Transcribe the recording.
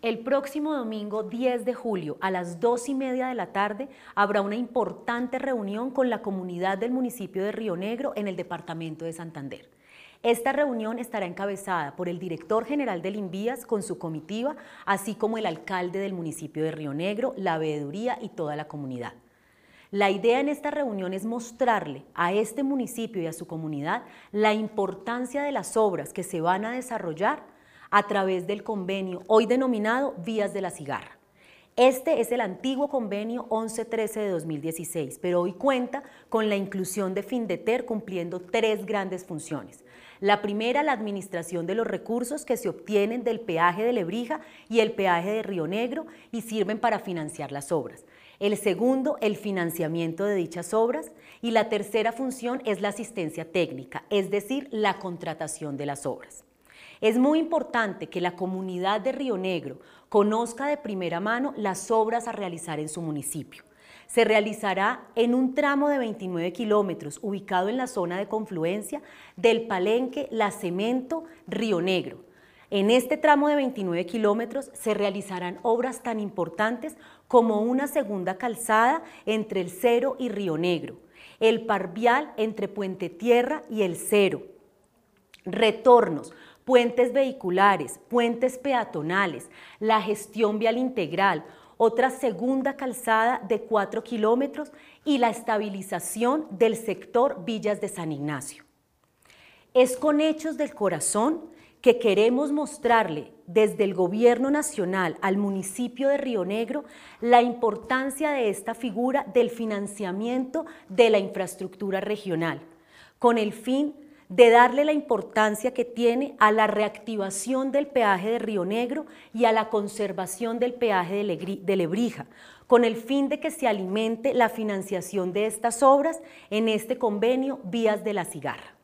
El próximo domingo 10 de julio a las 2 y media de la tarde habrá una importante reunión con la comunidad del municipio de Río Negro en el departamento de Santander. Esta reunión estará encabezada por el director general del INVIAS con su comitiva, así como el alcalde del municipio de Río Negro, la veeduría y toda la comunidad. La idea en esta reunión es mostrarle a este municipio y a su comunidad la importancia de las obras que se van a desarrollar a través del convenio hoy denominado Vías de la Cigarra. Este es el antiguo convenio 1113 de 2016, pero hoy cuenta con la inclusión de Findeter cumpliendo tres grandes funciones. La primera, la administración de los recursos que se obtienen del peaje de Lebrija y el peaje de Río Negro y sirven para financiar las obras. El segundo, el financiamiento de dichas obras. Y la tercera función es la asistencia técnica, es decir, la contratación de las obras. Es muy importante que la comunidad de Río Negro conozca de primera mano las obras a realizar en su municipio. Se realizará en un tramo de 29 kilómetros ubicado en la zona de confluencia del Palenque La Cemento Río Negro. En este tramo de 29 kilómetros se realizarán obras tan importantes como una segunda calzada entre el Cero y Río Negro, el parvial entre Puente Tierra y el Cero, retornos, puentes vehiculares, puentes peatonales, la gestión vial integral, otra segunda calzada de 4 kilómetros y la estabilización del sector Villas de San Ignacio. Es con hechos del corazón que queremos mostrarle desde el Gobierno Nacional al municipio de Río Negro la importancia de esta figura del financiamiento de la infraestructura regional, con el fin de darle la importancia que tiene a la reactivación del peaje de Río Negro y a la conservación del peaje de Lebrija, con el fin de que se alimente la financiación de estas obras en este convenio Vías de la Cigarra.